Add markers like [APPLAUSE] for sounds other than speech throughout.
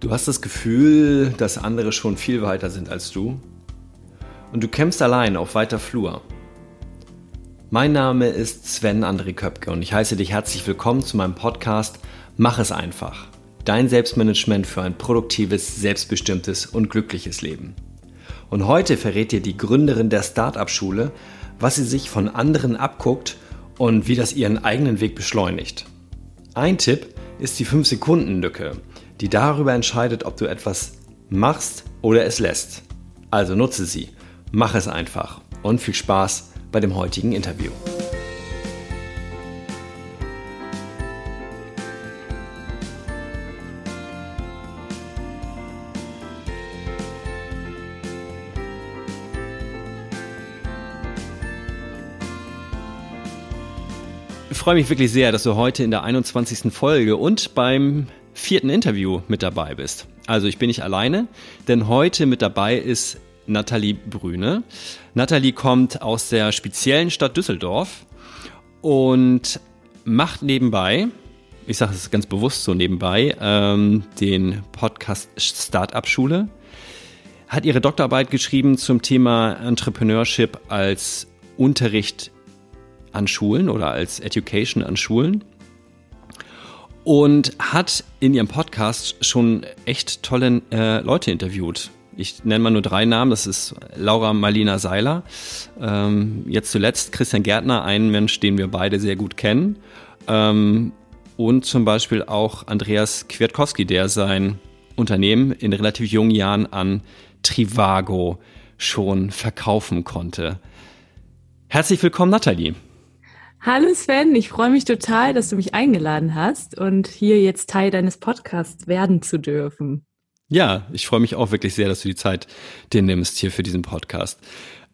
Du hast das Gefühl, dass andere schon viel weiter sind als du und du kämpfst allein auf weiter Flur. Mein Name ist Sven André Köpke und ich heiße dich herzlich willkommen zu meinem Podcast Mach es einfach. Dein Selbstmanagement für ein produktives, selbstbestimmtes und glückliches Leben. Und heute verrät dir die Gründerin der Startup-Schule, was sie sich von anderen abguckt und wie das ihren eigenen Weg beschleunigt. Ein Tipp ist die 5-Sekunden-Lücke die darüber entscheidet, ob du etwas machst oder es lässt. Also nutze sie, mach es einfach und viel Spaß bei dem heutigen Interview. Ich freue mich wirklich sehr, dass du heute in der 21. Folge und beim vierten Interview mit dabei bist. Also ich bin nicht alleine, denn heute mit dabei ist Nathalie Brüne. Nathalie kommt aus der speziellen Stadt Düsseldorf und macht nebenbei, ich sage es ganz bewusst so nebenbei, ähm, den Podcast Startup Schule. Hat ihre Doktorarbeit geschrieben zum Thema Entrepreneurship als Unterricht an Schulen oder als Education an Schulen und hat in ihrem Podcast schon echt tolle äh, Leute interviewt. Ich nenne mal nur drei Namen. Das ist Laura Marlina Seiler, ähm, jetzt zuletzt Christian Gärtner, ein Mensch, den wir beide sehr gut kennen. Ähm, und zum Beispiel auch Andreas Kwiatkowski, der sein Unternehmen in relativ jungen Jahren an Trivago schon verkaufen konnte. Herzlich willkommen, Nathalie. Hallo Sven, ich freue mich total, dass du mich eingeladen hast und hier jetzt Teil deines Podcasts werden zu dürfen. Ja, ich freue mich auch wirklich sehr, dass du die Zeit dir nimmst hier für diesen Podcast.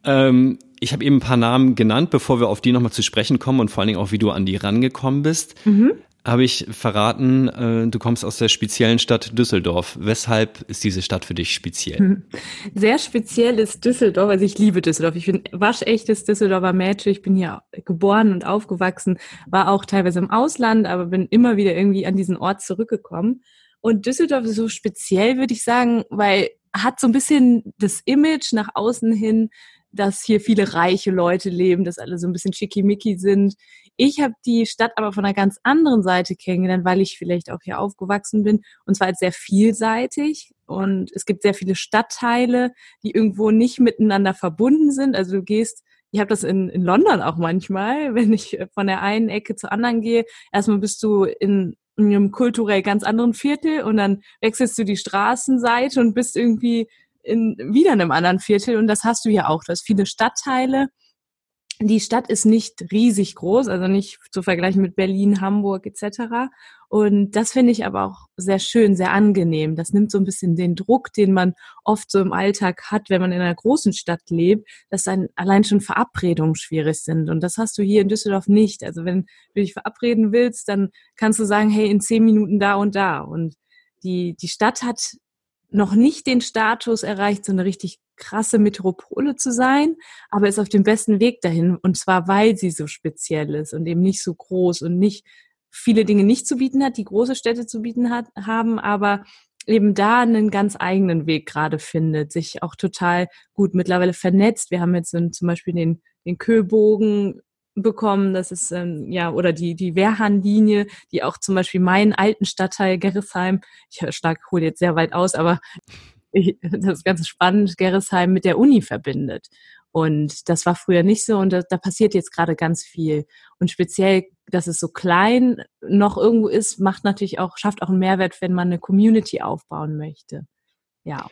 Ähm, ich habe eben ein paar Namen genannt, bevor wir auf die nochmal zu sprechen kommen und vor allen Dingen auch, wie du an die rangekommen bist. Mhm habe ich verraten, äh, du kommst aus der speziellen Stadt Düsseldorf. Weshalb ist diese Stadt für dich speziell? [LAUGHS] Sehr speziell ist Düsseldorf. Also ich liebe Düsseldorf. Ich bin waschechtes Düsseldorfer Mädchen. Ich bin hier geboren und aufgewachsen, war auch teilweise im Ausland, aber bin immer wieder irgendwie an diesen Ort zurückgekommen. Und Düsseldorf ist so speziell, würde ich sagen, weil hat so ein bisschen das Image nach außen hin, dass hier viele reiche Leute leben, dass alle so ein bisschen schickimicki sind. Ich habe die Stadt aber von einer ganz anderen Seite kennengelernt, weil ich vielleicht auch hier aufgewachsen bin. Und zwar als sehr vielseitig. Und es gibt sehr viele Stadtteile, die irgendwo nicht miteinander verbunden sind. Also du gehst ich habe das in, in London auch manchmal, [LAUGHS] wenn ich von der einen Ecke zur anderen gehe. Erstmal bist du in, in einem kulturell ganz anderen Viertel und dann wechselst du die Straßenseite und bist irgendwie in wieder in einem anderen Viertel. Und das hast du ja auch. Du hast viele Stadtteile die Stadt ist nicht riesig groß, also nicht zu vergleichen mit Berlin, Hamburg etc. Und das finde ich aber auch sehr schön, sehr angenehm. Das nimmt so ein bisschen den Druck, den man oft so im Alltag hat, wenn man in einer großen Stadt lebt, dass dann allein schon Verabredungen schwierig sind. Und das hast du hier in Düsseldorf nicht. Also wenn du dich verabreden willst, dann kannst du sagen, hey, in zehn Minuten da und da. Und die, die Stadt hat noch nicht den Status erreicht, so eine richtig krasse Metropole zu sein, aber ist auf dem besten Weg dahin. Und zwar, weil sie so speziell ist und eben nicht so groß und nicht viele Dinge nicht zu bieten hat, die große Städte zu bieten hat, haben, aber eben da einen ganz eigenen Weg gerade findet, sich auch total gut mittlerweile vernetzt. Wir haben jetzt zum Beispiel den, den Köbogen bekommen, das ist ähm, ja oder die die Wehrhahnlinie, die auch zum Beispiel meinen alten Stadtteil Gerresheim, ich stark hole jetzt sehr weit aus, aber [LAUGHS] das ist ganz spannend, Gerresheim mit der Uni verbindet. Und das war früher nicht so und da, da passiert jetzt gerade ganz viel. Und speziell, dass es so klein noch irgendwo ist, macht natürlich auch, schafft auch einen Mehrwert, wenn man eine Community aufbauen möchte. Ja.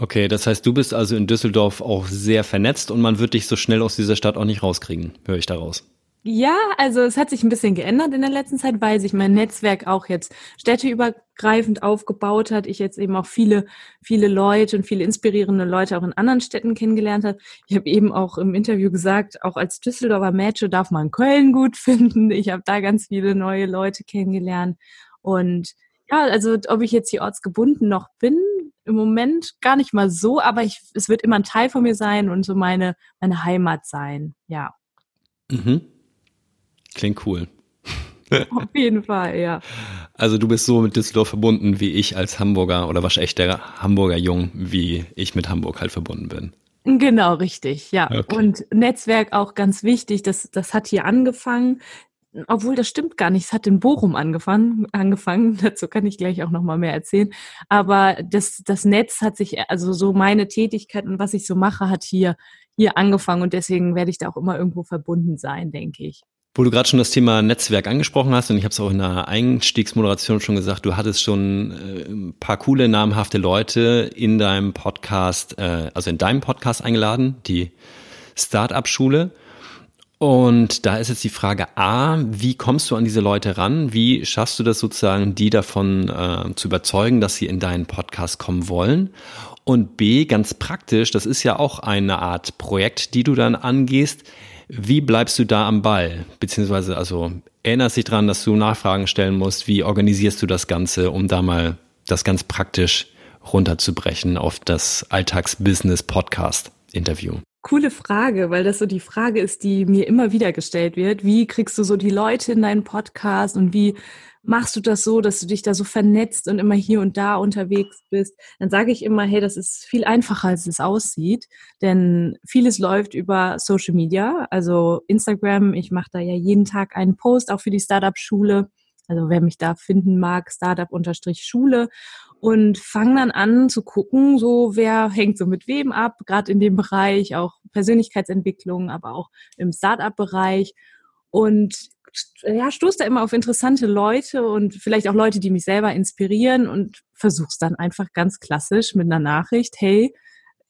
Okay, das heißt, du bist also in Düsseldorf auch sehr vernetzt und man wird dich so schnell aus dieser Stadt auch nicht rauskriegen, höre ich daraus. Ja, also es hat sich ein bisschen geändert in der letzten Zeit, weil sich mein Netzwerk auch jetzt städteübergreifend aufgebaut hat. Ich jetzt eben auch viele, viele Leute und viele inspirierende Leute auch in anderen Städten kennengelernt habe. Ich habe eben auch im Interview gesagt, auch als Düsseldorfer Mädchen darf man Köln gut [LAUGHS] finden. Ich habe da ganz viele neue Leute kennengelernt. Und ja, also ob ich jetzt hier ortsgebunden noch bin, im Moment gar nicht mal so, aber ich, es wird immer ein Teil von mir sein und so meine, meine Heimat sein, ja. Mhm. Klingt cool. Auf jeden Fall, ja. Also du bist so mit Düsseldorf verbunden wie ich als Hamburger oder waschechter Hamburger Jung, wie ich mit Hamburg halt verbunden bin. Genau, richtig, ja. Okay. Und Netzwerk auch ganz wichtig, das, das hat hier angefangen. Obwohl, das stimmt gar nicht. Es hat in Bochum angefangen. angefangen. [LAUGHS] Dazu kann ich gleich auch noch mal mehr erzählen. Aber das, das Netz hat sich, also so meine Tätigkeit und was ich so mache, hat hier, hier angefangen. Und deswegen werde ich da auch immer irgendwo verbunden sein, denke ich. Wo du gerade schon das Thema Netzwerk angesprochen hast, und ich habe es auch in der Einstiegsmoderation schon gesagt, du hattest schon äh, ein paar coole, namhafte Leute in deinem Podcast, äh, also in deinem Podcast eingeladen, die Startup-Schule. Und da ist jetzt die Frage A, wie kommst du an diese Leute ran? Wie schaffst du das sozusagen, die davon äh, zu überzeugen, dass sie in deinen Podcast kommen wollen? Und B, ganz praktisch, das ist ja auch eine Art Projekt, die du dann angehst. Wie bleibst du da am Ball? Beziehungsweise, also erinnerst dich dran, dass du Nachfragen stellen musst. Wie organisierst du das Ganze, um da mal das ganz praktisch runterzubrechen auf das Alltagsbusiness-Podcast-Interview? Coole Frage, weil das so die Frage ist, die mir immer wieder gestellt wird. Wie kriegst du so die Leute in deinen Podcast und wie machst du das so, dass du dich da so vernetzt und immer hier und da unterwegs bist, dann sage ich immer, hey, das ist viel einfacher, als es aussieht, denn vieles läuft über Social Media, also Instagram. Ich mache da ja jeden Tag einen Post, auch für die Startup-Schule. Also wer mich da finden mag, Startup-Schule und fange dann an zu gucken, so wer hängt so mit wem ab, gerade in dem Bereich, auch Persönlichkeitsentwicklung, aber auch im Startup-Bereich und ja, stoße da immer auf interessante Leute und vielleicht auch Leute, die mich selber inspirieren und versuch's dann einfach ganz klassisch mit einer Nachricht, hey,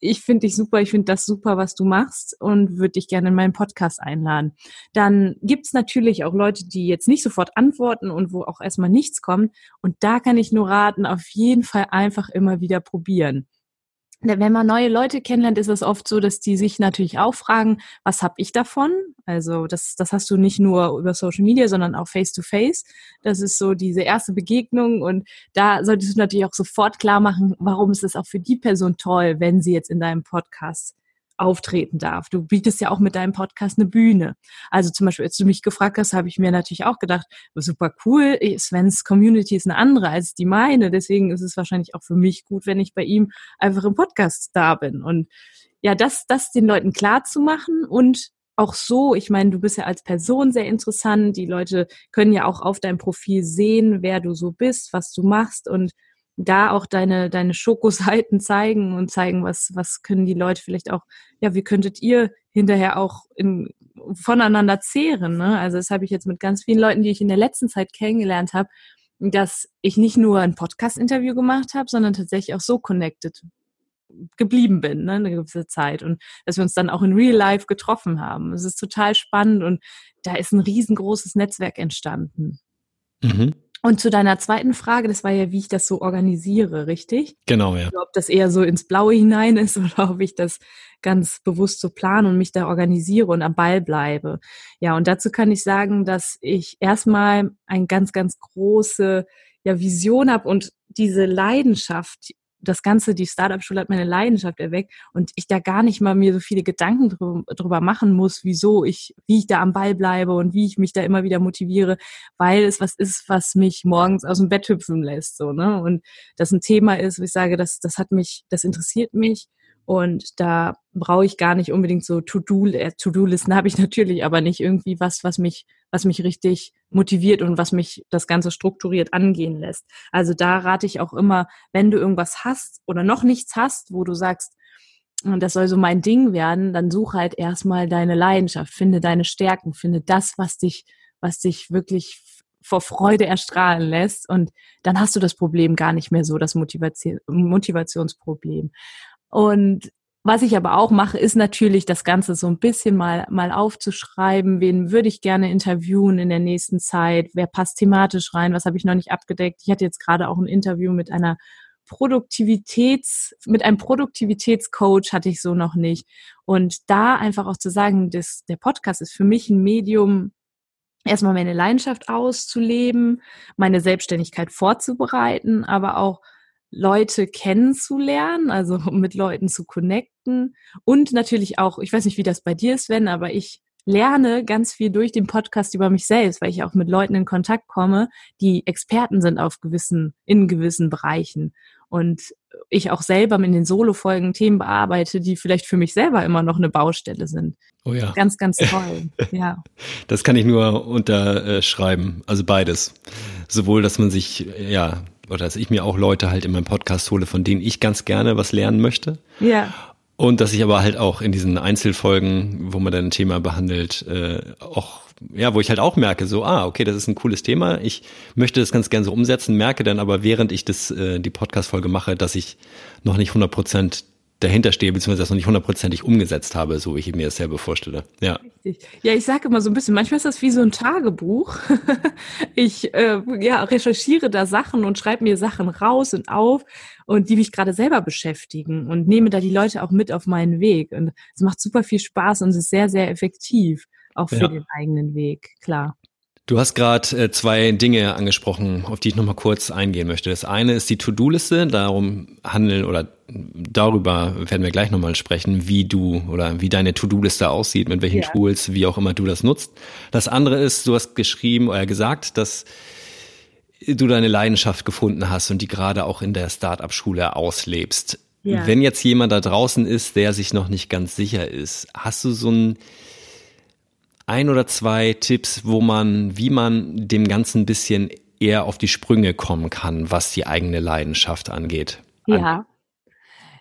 ich finde dich super, ich finde das super, was du machst und würde dich gerne in meinen Podcast einladen. Dann gibt's natürlich auch Leute, die jetzt nicht sofort antworten und wo auch erstmal nichts kommt. Und da kann ich nur raten, auf jeden Fall einfach immer wieder probieren wenn man neue Leute kennenlernt, ist es oft so, dass die sich natürlich auch fragen, was habe ich davon? Also das, das hast du nicht nur über Social Media, sondern auch face-to-face. -face. Das ist so diese erste Begegnung und da solltest du natürlich auch sofort klar machen, warum ist es auch für die Person toll, wenn sie jetzt in deinem Podcast auftreten darf. Du bietest ja auch mit deinem Podcast eine Bühne. Also zum Beispiel, als du mich gefragt hast, habe ich mir natürlich auch gedacht, super cool, Svens Community ist eine andere als die meine. Deswegen ist es wahrscheinlich auch für mich gut, wenn ich bei ihm einfach im Podcast da bin. Und ja, das, das den Leuten klar zu machen und auch so, ich meine, du bist ja als Person sehr interessant. Die Leute können ja auch auf deinem Profil sehen, wer du so bist, was du machst und da auch deine, deine Schokoseiten [LAUGHS] zeigen und zeigen, was, was können die Leute vielleicht auch, ja, wie könntet ihr hinterher auch in, voneinander zehren. Ne? Also das habe ich jetzt mit ganz vielen Leuten, die ich in der letzten Zeit kennengelernt habe, dass ich nicht nur ein Podcast-Interview gemacht habe, sondern tatsächlich auch so connected geblieben bin, ne, eine gewisse Zeit und dass wir uns dann auch in Real Life getroffen haben. Es ist total spannend und da ist ein riesengroßes Netzwerk entstanden. Mhm. Und zu deiner zweiten Frage, das war ja, wie ich das so organisiere, richtig? Genau, ja. Ob das eher so ins Blaue hinein ist [LAUGHS] oder ob ich das ganz bewusst so plane und mich da organisiere und am Ball bleibe. Ja, und dazu kann ich sagen, dass ich erstmal eine ganz, ganz große ja, Vision habe und diese Leidenschaft, das Ganze, die Startup-Schule hat meine Leidenschaft erweckt und ich da gar nicht mal mir so viele Gedanken drüber, drüber machen muss, wieso ich, wie ich da am Ball bleibe und wie ich mich da immer wieder motiviere, weil es was ist, was mich morgens aus dem Bett hüpfen lässt, so, ne? Und das ein Thema ist, wo ich sage, das, das hat mich, das interessiert mich und da brauche ich gar nicht unbedingt so äh, To-Do-Listen habe ich [LAUGHS] natürlich, aber nicht irgendwie was, was mich, was mich richtig motiviert und was mich das Ganze strukturiert angehen lässt. Also da rate ich auch immer, wenn du irgendwas hast oder noch nichts hast, wo du sagst, das soll so mein Ding werden, dann suche halt erstmal deine Leidenschaft, finde deine Stärken, finde das, was dich, was dich wirklich vor Freude erstrahlen lässt und dann hast du das Problem gar nicht mehr so, das Motivation, Motivationsproblem. Und was ich aber auch mache, ist natürlich das Ganze so ein bisschen mal, mal aufzuschreiben. Wen würde ich gerne interviewen in der nächsten Zeit? Wer passt thematisch rein? Was habe ich noch nicht abgedeckt? Ich hatte jetzt gerade auch ein Interview mit einer Produktivitäts, mit einem Produktivitätscoach hatte ich so noch nicht. Und da einfach auch zu sagen, dass der Podcast ist für mich ein Medium, erstmal meine Leidenschaft auszuleben, meine Selbstständigkeit vorzubereiten, aber auch Leute kennenzulernen, also [LAUGHS] mit Leuten zu connecten und natürlich auch, ich weiß nicht, wie das bei dir ist, Sven, aber ich lerne ganz viel durch den Podcast über mich selbst, weil ich auch mit Leuten in Kontakt komme, die Experten sind auf gewissen, in gewissen Bereichen. Und ich auch selber in den Solo-Folgen Themen bearbeite, die vielleicht für mich selber immer noch eine Baustelle sind. Oh ja. Ganz, ganz [LAUGHS] toll. ja. Das kann ich nur unterschreiben. Also beides. Sowohl, dass man sich, ja, oder dass ich mir auch Leute halt in meinem Podcast hole, von denen ich ganz gerne was lernen möchte. Ja. Und dass ich aber halt auch in diesen Einzelfolgen, wo man dann ein Thema behandelt, äh, auch, ja, wo ich halt auch merke, so, ah, okay, das ist ein cooles Thema. Ich möchte das ganz gerne so umsetzen, merke dann aber, während ich das, äh, die Podcast-Folge mache, dass ich noch nicht 100 Prozent dahinter stehe, beziehungsweise das noch nicht hundertprozentig umgesetzt habe, so wie ich mir das selber vorstelle. Ja. Richtig. Ja, ich sage immer so ein bisschen, manchmal ist das wie so ein Tagebuch. [LAUGHS] ich äh, ja, recherchiere da Sachen und schreibe mir Sachen raus und auf und die mich gerade selber beschäftigen und nehme da die Leute auch mit auf meinen Weg. Und es macht super viel Spaß und es ist sehr, sehr effektiv, auch für ja. den eigenen Weg, klar. Du hast gerade äh, zwei Dinge angesprochen, auf die ich nochmal kurz eingehen möchte. Das eine ist die To-Do-Liste, darum handeln oder darüber werden wir gleich nochmal sprechen, wie du oder wie deine To-Do-Liste aussieht, mit welchen ja. Tools, wie auch immer du das nutzt. Das andere ist, du hast geschrieben oder gesagt, dass du deine Leidenschaft gefunden hast und die gerade auch in der Start-up-Schule auslebst. Ja. Wenn jetzt jemand da draußen ist, der sich noch nicht ganz sicher ist, hast du so ein ein oder zwei Tipps, wo man, wie man dem Ganzen ein bisschen eher auf die Sprünge kommen kann, was die eigene Leidenschaft angeht? Ja,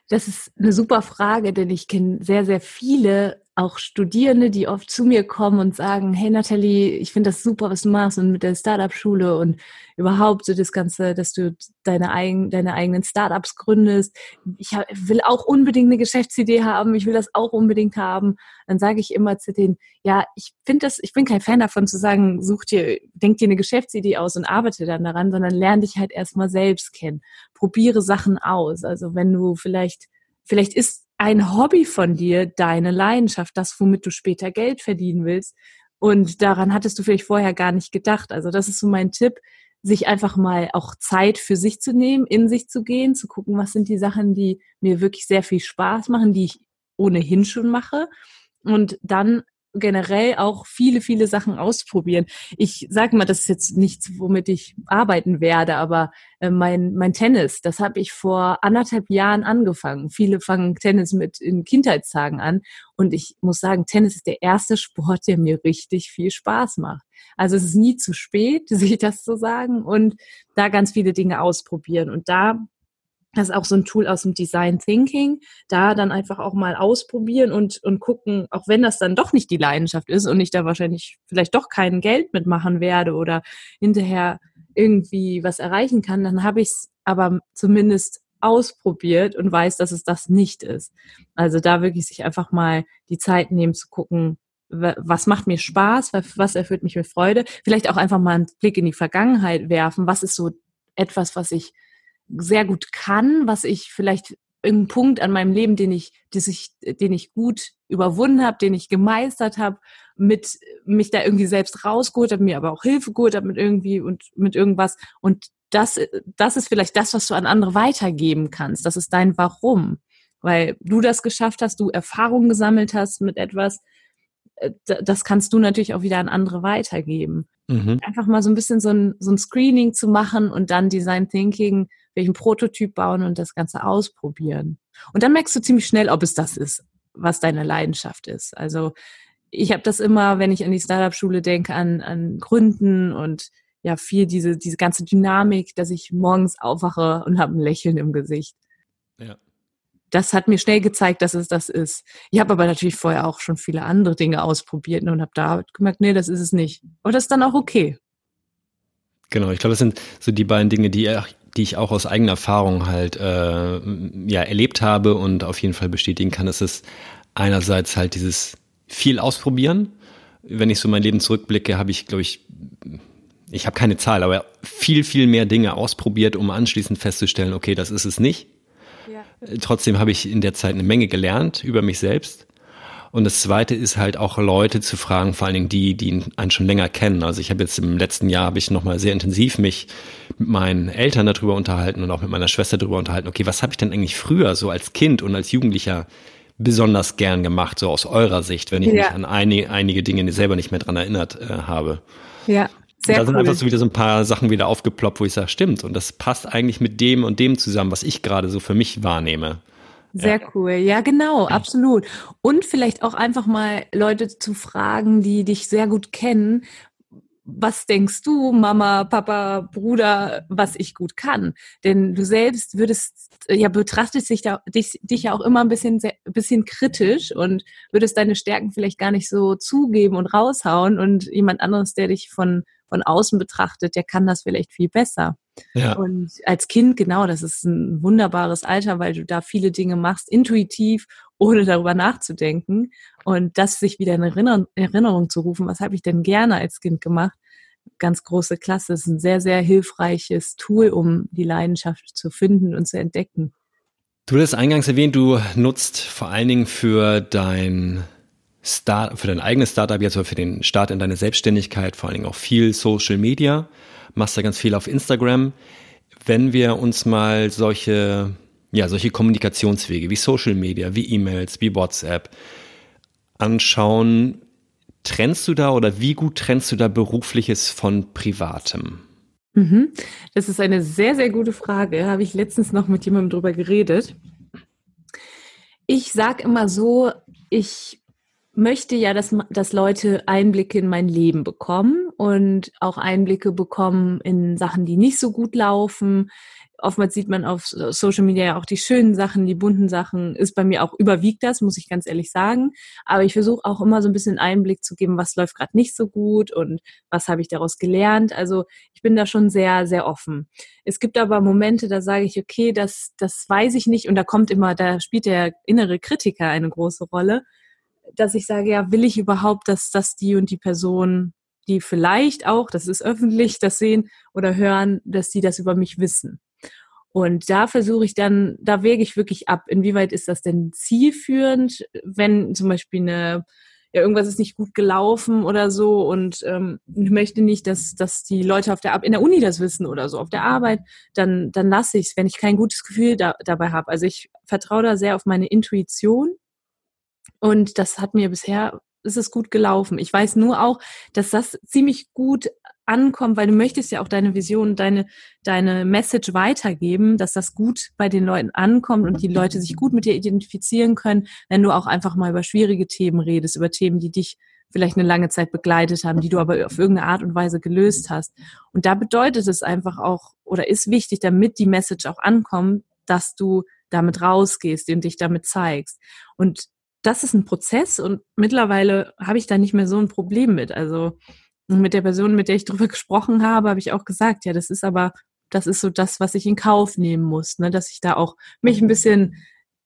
das ist eine super Frage, denn ich kenne sehr, sehr viele auch Studierende, die oft zu mir kommen und sagen, hey Nathalie, ich finde das super, was du machst und mit der Startup-Schule und überhaupt so das Ganze, dass du deine, eigen, deine eigenen Startups gründest. Ich will auch unbedingt eine Geschäftsidee haben, ich will das auch unbedingt haben. Dann sage ich immer zu denen, ja, ich finde das, ich bin kein Fan davon zu sagen, such dir, denk dir eine Geschäftsidee aus und arbeite dann daran, sondern lerne dich halt erstmal selbst kennen. Probiere Sachen aus. Also wenn du vielleicht, vielleicht ist ein Hobby von dir, deine Leidenschaft, das, womit du später Geld verdienen willst. Und daran hattest du vielleicht vorher gar nicht gedacht. Also das ist so mein Tipp, sich einfach mal auch Zeit für sich zu nehmen, in sich zu gehen, zu gucken, was sind die Sachen, die mir wirklich sehr viel Spaß machen, die ich ohnehin schon mache. Und dann generell auch viele, viele Sachen ausprobieren. Ich sage mal, das ist jetzt nichts, womit ich arbeiten werde, aber äh, mein, mein Tennis, das habe ich vor anderthalb Jahren angefangen. Viele fangen Tennis mit in Kindheitstagen an und ich muss sagen, Tennis ist der erste Sport, der mir richtig viel Spaß macht. Also es ist nie zu spät, [LAUGHS] sich das zu sagen und da ganz viele Dinge ausprobieren. Und da das ist auch so ein Tool aus dem Design Thinking. Da dann einfach auch mal ausprobieren und, und gucken, auch wenn das dann doch nicht die Leidenschaft ist und ich da wahrscheinlich vielleicht doch kein Geld mitmachen werde oder hinterher irgendwie was erreichen kann, dann habe ich es aber zumindest ausprobiert und weiß, dass es das nicht ist. Also da wirklich sich einfach mal die Zeit nehmen zu gucken, was macht mir Spaß, was erfüllt mich mit Freude. Vielleicht auch einfach mal einen Blick in die Vergangenheit werfen. Was ist so etwas, was ich sehr gut kann, was ich vielleicht irgendeinen Punkt an meinem Leben, den ich, ich, den ich gut überwunden habe, den ich gemeistert habe, mit mich da irgendwie selbst rausgeholt habe, mir aber auch Hilfe geholt habe mit irgendwie und mit irgendwas. Und das, das ist vielleicht das, was du an andere weitergeben kannst. Das ist dein Warum. Weil du das geschafft hast, du Erfahrungen gesammelt hast mit etwas, das kannst du natürlich auch wieder an andere weitergeben. Mhm. Einfach mal so ein bisschen so ein, so ein Screening zu machen und dann Design Thinking welchen Prototyp bauen und das Ganze ausprobieren. Und dann merkst du ziemlich schnell, ob es das ist, was deine Leidenschaft ist. Also ich habe das immer, wenn ich an die Startup-Schule denke, an, an Gründen und ja, viel diese, diese ganze Dynamik, dass ich morgens aufwache und habe ein Lächeln im Gesicht. Ja. Das hat mir schnell gezeigt, dass es das ist. Ich habe aber natürlich vorher auch schon viele andere Dinge ausprobiert und habe da gemerkt, nee, das ist es nicht. Aber das ist dann auch okay. Genau, ich glaube, das sind so die beiden Dinge, die die ich auch aus eigener Erfahrung halt äh, ja erlebt habe und auf jeden Fall bestätigen kann, ist es einerseits halt dieses viel ausprobieren. Wenn ich so mein Leben zurückblicke, habe ich, glaube ich, ich habe keine Zahl, aber viel, viel mehr Dinge ausprobiert, um anschließend festzustellen, okay, das ist es nicht. Trotzdem habe ich in der Zeit eine Menge gelernt über mich selbst und das Zweite ist halt auch Leute zu fragen, vor allen Dingen die, die einen schon länger kennen. Also ich habe jetzt im letzten Jahr habe ich nochmal sehr intensiv mich mit meinen Eltern darüber unterhalten und auch mit meiner Schwester darüber unterhalten. Okay, was habe ich denn eigentlich früher so als Kind und als Jugendlicher besonders gern gemacht, so aus eurer Sicht, wenn ich ja. mich an einige, einige Dinge selber nicht mehr dran erinnert äh, habe. Ja, sehr da cool. sind einfach so wieder so ein paar Sachen wieder aufgeploppt, wo ich sage, stimmt. Und das passt eigentlich mit dem und dem zusammen, was ich gerade so für mich wahrnehme. Sehr ja. cool. Ja, genau, absolut. Und vielleicht auch einfach mal Leute zu fragen, die dich sehr gut kennen, was denkst du, Mama, Papa, Bruder, was ich gut kann? Denn du selbst würdest, ja, betrachtest dich, da, dich, dich ja auch immer ein bisschen, ein bisschen kritisch und würdest deine Stärken vielleicht gar nicht so zugeben und raushauen und jemand anderes, der dich von, von außen betrachtet, der kann das vielleicht viel besser. Ja. Und als Kind, genau, das ist ein wunderbares Alter, weil du da viele Dinge machst, intuitiv, ohne darüber nachzudenken. Und das sich wieder in Erinnerung, Erinnerung zu rufen, was habe ich denn gerne als Kind gemacht? Ganz große Klasse. Das ist ein sehr, sehr hilfreiches Tool, um die Leidenschaft zu finden und zu entdecken. Du hast eingangs erwähnt, du nutzt vor allen Dingen für dein Start, für dein eigenes Startup jetzt oder für den Start in deine Selbstständigkeit vor allen Dingen auch viel Social Media, machst da ganz viel auf Instagram. Wenn wir uns mal solche, ja, solche Kommunikationswege wie Social Media, wie E-Mails, wie WhatsApp, anschauen, trennst du da oder wie gut trennst du da berufliches von privatem? Mhm. Das ist eine sehr, sehr gute Frage. Habe ich letztens noch mit jemandem drüber geredet. Ich sage immer so, ich möchte ja, dass, dass Leute Einblicke in mein Leben bekommen und auch Einblicke bekommen in Sachen, die nicht so gut laufen, oftmals sieht man auf Social Media ja auch die schönen Sachen, die bunten Sachen. Ist bei mir auch überwiegt das, muss ich ganz ehrlich sagen. Aber ich versuche auch immer so ein bisschen Einblick zu geben, was läuft gerade nicht so gut und was habe ich daraus gelernt. Also ich bin da schon sehr, sehr offen. Es gibt aber Momente, da sage ich, okay, das, das weiß ich nicht. Und da kommt immer, da spielt der innere Kritiker eine große Rolle, dass ich sage, ja, will ich überhaupt, dass das die und die Person die vielleicht auch, das ist öffentlich, das sehen oder hören, dass die das über mich wissen. Und da versuche ich dann, da wege ich wirklich ab, inwieweit ist das denn zielführend, wenn zum Beispiel eine, ja, irgendwas ist nicht gut gelaufen oder so und ähm, ich möchte nicht, dass, dass die Leute auf der in der Uni das wissen oder so, auf der Arbeit, dann, dann lasse ich es, wenn ich kein gutes Gefühl da, dabei habe. Also ich vertraue da sehr auf meine Intuition und das hat mir bisher ist es gut gelaufen. Ich weiß nur auch, dass das ziemlich gut ankommt, weil du möchtest ja auch deine Vision, deine, deine Message weitergeben, dass das gut bei den Leuten ankommt und die Leute sich gut mit dir identifizieren können, wenn du auch einfach mal über schwierige Themen redest, über Themen, die dich vielleicht eine lange Zeit begleitet haben, die du aber auf irgendeine Art und Weise gelöst hast. Und da bedeutet es einfach auch oder ist wichtig, damit die Message auch ankommt, dass du damit rausgehst und dich damit zeigst. Und das ist ein Prozess und mittlerweile habe ich da nicht mehr so ein Problem mit. Also mit der Person, mit der ich darüber [LAUGHS] gesprochen habe, habe ich auch gesagt, ja, das ist aber, das ist so das, was ich in Kauf nehmen muss, ne? dass ich da auch mich ein bisschen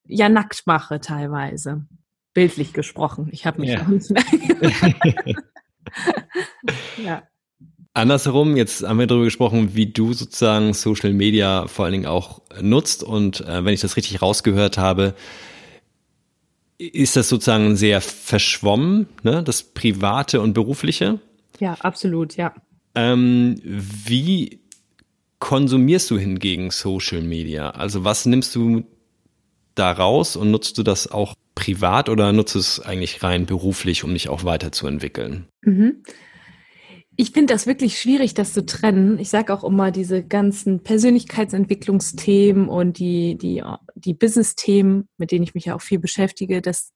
ja nackt mache teilweise. Bildlich gesprochen. Ich habe mich ja. nicht [LAUGHS] [LAUGHS] ja. Andersherum, jetzt haben wir darüber gesprochen, wie du sozusagen Social Media vor allen Dingen auch nutzt. Und äh, wenn ich das richtig rausgehört habe, ist das sozusagen sehr verschwommen, ne? das Private und Berufliche? Ja, absolut, ja. Ähm, wie konsumierst du hingegen Social Media? Also was nimmst du da raus und nutzt du das auch privat oder nutzt es eigentlich rein beruflich, um dich auch weiterzuentwickeln? Mhm. Ich finde das wirklich schwierig, das zu trennen. Ich sage auch immer, diese ganzen Persönlichkeitsentwicklungsthemen und die, die, die Business-Themen, mit denen ich mich ja auch viel beschäftige, das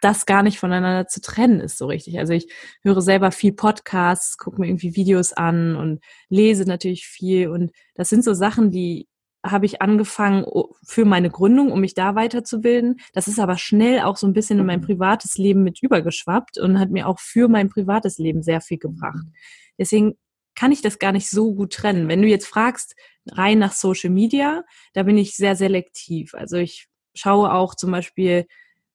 das gar nicht voneinander zu trennen ist so richtig. Also ich höre selber viel Podcasts, gucke mir irgendwie Videos an und lese natürlich viel. Und das sind so Sachen, die habe ich angefangen für meine Gründung, um mich da weiterzubilden. Das ist aber schnell auch so ein bisschen in mein privates Leben mit übergeschwappt und hat mir auch für mein privates Leben sehr viel gebracht. Deswegen kann ich das gar nicht so gut trennen. Wenn du jetzt fragst, rein nach Social Media, da bin ich sehr selektiv. Also ich schaue auch zum Beispiel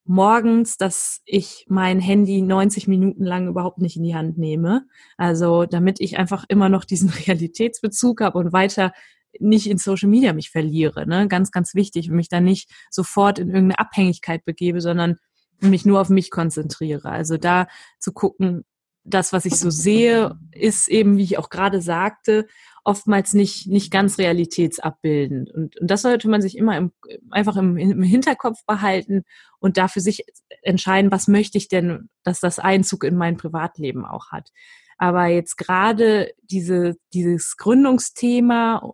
morgens, dass ich mein Handy 90 Minuten lang überhaupt nicht in die Hand nehme. Also damit ich einfach immer noch diesen [LAUGHS] Realitätsbezug habe und weiter nicht in Social Media mich verliere. Ne? Ganz, ganz wichtig und mich dann nicht sofort in irgendeine Abhängigkeit begebe, sondern mich nur auf mich konzentriere. Also da zu gucken, das, was ich so sehe, ist eben, wie ich auch gerade sagte, oftmals nicht, nicht ganz realitätsabbildend. Und, und das sollte man sich immer im, einfach im, im Hinterkopf behalten und da für sich entscheiden, was möchte ich denn, dass das Einzug in mein Privatleben auch hat. Aber jetzt gerade diese, dieses Gründungsthema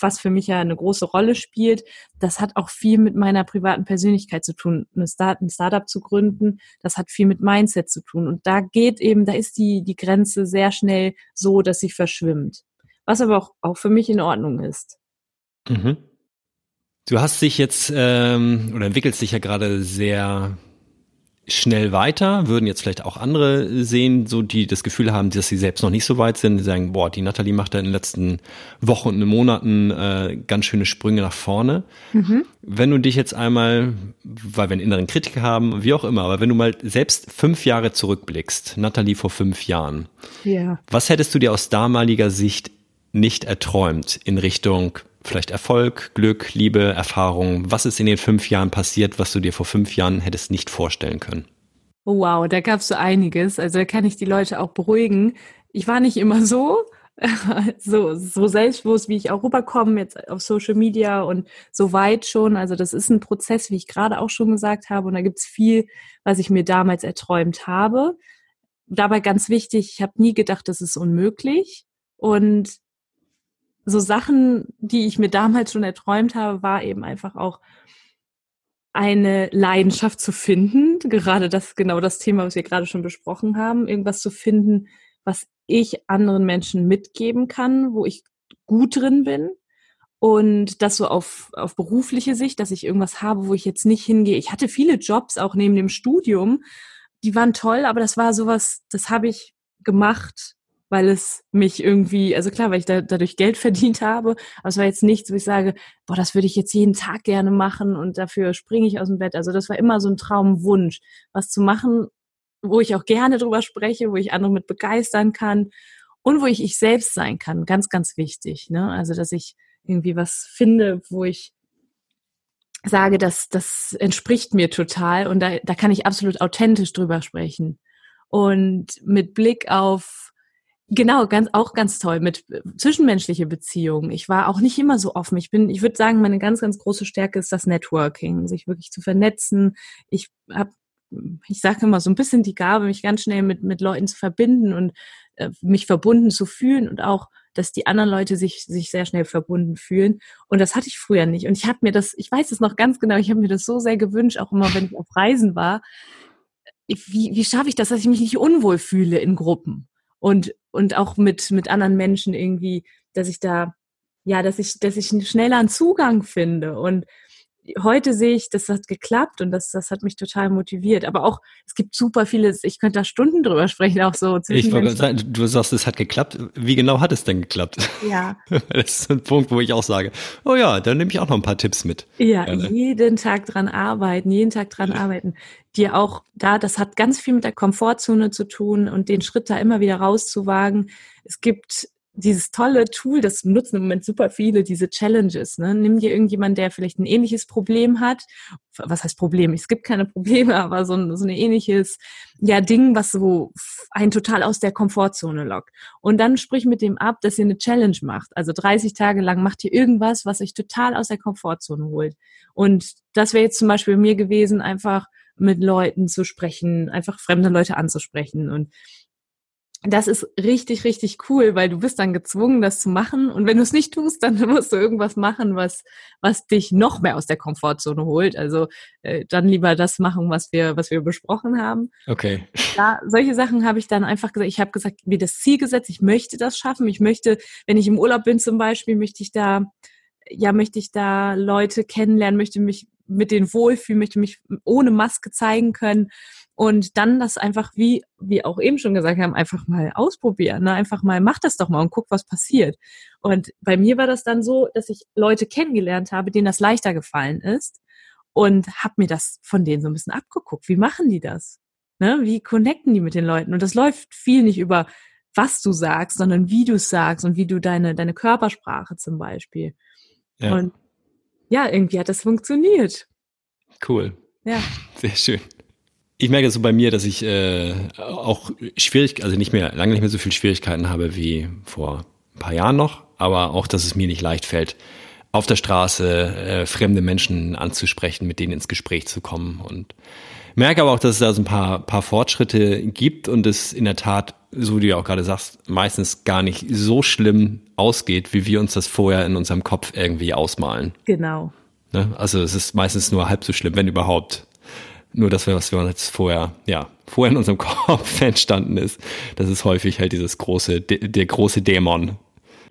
was für mich ja eine große Rolle spielt, das hat auch viel mit meiner privaten Persönlichkeit zu tun. Eine Start, ein Startup zu gründen, das hat viel mit Mindset zu tun. Und da geht eben, da ist die, die Grenze sehr schnell so, dass sie verschwimmt. Was aber auch, auch für mich in Ordnung ist. Mhm. Du hast dich jetzt ähm, oder entwickelst dich ja gerade sehr schnell weiter, würden jetzt vielleicht auch andere sehen, so die das Gefühl haben, dass sie selbst noch nicht so weit sind, die sagen, boah, die Nathalie macht da in den letzten Wochen und Monaten äh, ganz schöne Sprünge nach vorne. Mhm. Wenn du dich jetzt einmal, weil wir einen inneren Kritiker haben, wie auch immer, aber wenn du mal selbst fünf Jahre zurückblickst, Nathalie vor fünf Jahren, ja. was hättest du dir aus damaliger Sicht nicht erträumt in Richtung vielleicht Erfolg, Glück, Liebe, Erfahrung? Was ist in den fünf Jahren passiert, was du dir vor fünf Jahren hättest nicht vorstellen können? Wow, da gab es so einiges. Also da kann ich die Leute auch beruhigen. Ich war nicht immer so, [LAUGHS] so, so selbstbewusst, wie ich auch rüberkomme, jetzt auf Social Media und so weit schon. Also das ist ein Prozess, wie ich gerade auch schon gesagt habe. Und da gibt es viel, was ich mir damals erträumt habe. Dabei ganz wichtig, ich habe nie gedacht, das ist unmöglich. Und so Sachen, die ich mir damals schon erträumt habe, war eben einfach auch eine Leidenschaft zu finden. Gerade das, genau das Thema, was wir gerade schon besprochen haben. Irgendwas zu finden, was ich anderen Menschen mitgeben kann, wo ich gut drin bin. Und das so auf, auf berufliche Sicht, dass ich irgendwas habe, wo ich jetzt nicht hingehe. Ich hatte viele Jobs auch neben dem Studium. Die waren toll, aber das war sowas, das habe ich gemacht, weil es mich irgendwie, also klar, weil ich da, dadurch Geld [LAUGHS] verdient habe, aber es war jetzt nichts, wo ich sage, boah, das würde ich jetzt jeden Tag gerne machen und dafür springe ich aus dem Bett. Also das war immer so ein Traumwunsch, was zu machen, wo ich auch gerne drüber spreche, wo ich andere mit begeistern kann und wo ich ich selbst sein kann. Ganz, ganz wichtig. Ne? Also, dass ich irgendwie was finde, wo ich sage, dass das entspricht mir total und da, da kann ich absolut authentisch drüber sprechen. Und mit Blick auf Genau, ganz, auch ganz toll mit äh, zwischenmenschliche Beziehungen. Ich war auch nicht immer so offen. Ich bin, ich würde sagen, meine ganz, ganz große Stärke ist das Networking, sich wirklich zu vernetzen. Ich habe, ich sage immer so ein bisschen die Gabe, mich ganz schnell mit, mit Leuten zu verbinden und äh, mich verbunden zu fühlen und auch, dass die anderen Leute sich, sich sehr schnell verbunden fühlen. Und das hatte ich früher nicht. Und ich habe mir das, ich weiß es noch ganz genau, ich habe mir das so sehr gewünscht, auch immer, wenn ich auf Reisen war. Wie, wie schaffe ich das, dass ich mich nicht unwohl fühle in Gruppen? und, und auch mit, mit anderen Menschen irgendwie, dass ich da, ja, dass ich, dass ich einen Zugang finde. Und heute sehe ich, das hat geklappt und das, das hat mich total motiviert. Aber auch, es gibt super viele, ich könnte da Stunden drüber sprechen, auch so. Ich wollte sagen, du sagst, es hat geklappt. Wie genau hat es denn geklappt? Ja. [LAUGHS] Das ist ein Punkt, wo ich auch sage, oh ja, dann nehme ich auch noch ein paar Tipps mit. Ja, Gerne. jeden Tag dran arbeiten, jeden Tag dran arbeiten. Dir auch da, das hat ganz viel mit der Komfortzone zu tun und den Schritt da immer wieder rauszuwagen. Es gibt dieses tolle Tool, das nutzen im Moment super viele, diese Challenges. Ne? Nimm dir irgendjemand, der vielleicht ein ähnliches Problem hat. Was heißt Problem? Es gibt keine Probleme, [LAUGHS] aber so ein, so ein ähnliches ja, Ding, was so einen total aus der Komfortzone lockt. Und dann sprich mit dem ab, dass ihr eine Challenge macht. Also 30 Tage lang macht ihr irgendwas, was euch total aus der Komfortzone holt. Und das wäre jetzt zum Beispiel mir gewesen, einfach mit Leuten zu sprechen, einfach fremde Leute anzusprechen und das ist richtig, richtig cool, weil du bist dann gezwungen, das zu machen. Und wenn du es nicht tust, dann [LAUGHS] musst du irgendwas machen, was, was dich noch mehr aus der Komfortzone holt. Also äh, dann lieber das machen, was wir, was wir besprochen haben. Okay. Ja, solche Sachen habe ich dann einfach gesagt. Ich habe gesagt, mir das Ziel gesetzt, ich möchte das schaffen. Ich möchte, wenn ich im Urlaub bin zum Beispiel, möchte ich da, ja, möchte ich da Leute kennenlernen, möchte mich mit denen wohlfühlen, möchte mich ohne Maske zeigen können und dann das einfach, wie wie auch eben schon gesagt haben, einfach mal ausprobieren. Ne? Einfach mal, mach das doch mal und guck, was passiert. Und bei mir war das dann so, dass ich Leute kennengelernt habe, denen das leichter gefallen ist und habe mir das von denen so ein bisschen abgeguckt. Wie machen die das? Ne? Wie connecten die mit den Leuten? Und das läuft viel nicht über was du sagst, sondern wie du sagst und wie du deine, deine Körpersprache zum Beispiel. Ja. Und ja, irgendwie hat das funktioniert. Cool. Ja. Sehr schön. Ich merke so bei mir, dass ich äh, auch schwierig, also nicht mehr, lange nicht mehr so viel Schwierigkeiten habe wie vor ein paar Jahren noch, aber auch, dass es mir nicht leicht fällt, auf der Straße äh, fremde Menschen anzusprechen, mit denen ins Gespräch zu kommen. Und merke aber auch, dass es da so ein paar, paar Fortschritte gibt und es in der Tat, so wie du ja auch gerade sagst, meistens gar nicht so schlimm ausgeht, wie wir uns das vorher in unserem Kopf irgendwie ausmalen. Genau. Ne? Also es ist meistens nur halb so schlimm, wenn überhaupt. Nur das, was wir jetzt vorher, ja, vorher in unserem [LAUGHS] Kopf entstanden ist, das ist häufig halt dieses große, der große Dämon,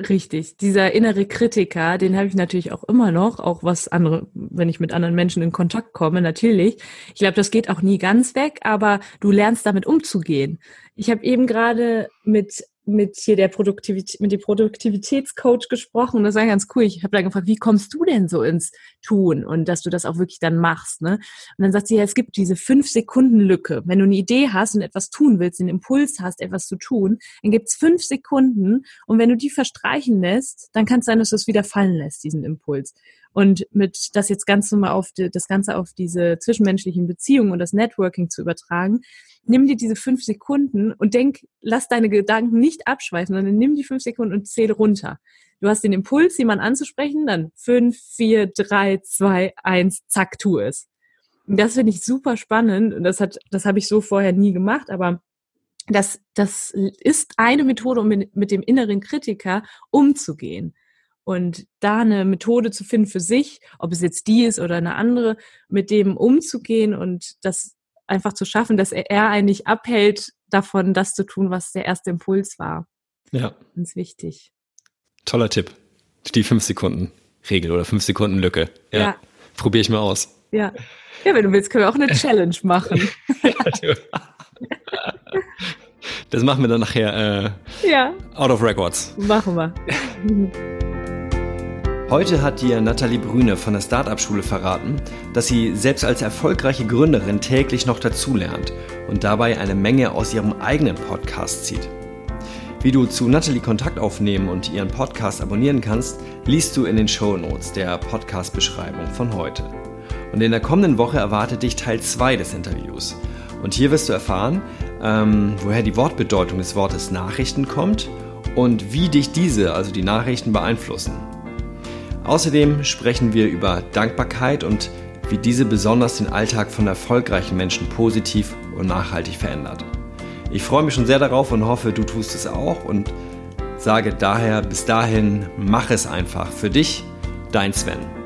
Richtig, dieser innere Kritiker, den habe ich natürlich auch immer noch, auch was andere, wenn ich mit anderen Menschen in Kontakt komme, natürlich. Ich glaube, das geht auch nie ganz weg, aber du lernst damit umzugehen. Ich habe eben gerade mit mit hier der Produktivität, mit dem Produktivitätscoach gesprochen und das war ganz cool. Ich habe dann gefragt, wie kommst du denn so ins Tun und dass du das auch wirklich dann machst, ne? Und dann sagt sie, ja, es gibt diese fünf Sekunden Lücke. Wenn du eine Idee hast und etwas tun willst, einen Impuls hast, etwas zu tun, dann gibt's fünf Sekunden und wenn du die verstreichen lässt, dann kann es sein, dass du es wieder fallen lässt, diesen Impuls. Und mit das jetzt ganz normal auf die, das Ganze auf diese zwischenmenschlichen Beziehungen und das Networking zu übertragen, nimm dir diese fünf Sekunden und denk, lass deine Gedanken nicht abschweifen, sondern nimm die fünf Sekunden und zähl runter. Du hast den Impuls, jemanden anzusprechen, dann fünf, vier, drei, zwei, eins, zack, tu es. Und das finde ich super spannend und das hat, das habe ich so vorher nie gemacht, aber das, das ist eine Methode, um mit, mit dem inneren Kritiker umzugehen. Und da eine Methode zu finden für sich, ob es jetzt die ist oder eine andere, mit dem umzugehen und das einfach zu schaffen, dass er eigentlich abhält, davon das zu tun, was der erste Impuls war. Ja. Ganz wichtig. Toller Tipp. Die fünf Sekunden Regel oder fünf Sekunden Lücke. Ja. ja. Probiere ich mal aus. Ja. Ja, wenn du willst, können wir auch eine Challenge machen. [LAUGHS] das machen wir dann nachher äh, ja. out of records. Machen wir. [LAUGHS] Heute hat dir Nathalie Brüne von der Startup-Schule verraten, dass sie selbst als erfolgreiche Gründerin täglich noch dazulernt und dabei eine Menge aus ihrem eigenen Podcast zieht. Wie du zu Nathalie Kontakt aufnehmen und ihren Podcast abonnieren kannst, liest du in den Show Notes der Podcast-Beschreibung von heute. Und in der kommenden Woche erwartet dich Teil 2 des Interviews. Und hier wirst du erfahren, ähm, woher die Wortbedeutung des Wortes Nachrichten kommt und wie dich diese, also die Nachrichten, beeinflussen. Außerdem sprechen wir über Dankbarkeit und wie diese besonders den Alltag von erfolgreichen Menschen positiv und nachhaltig verändert. Ich freue mich schon sehr darauf und hoffe, du tust es auch und sage daher bis dahin, mach es einfach für dich, dein Sven.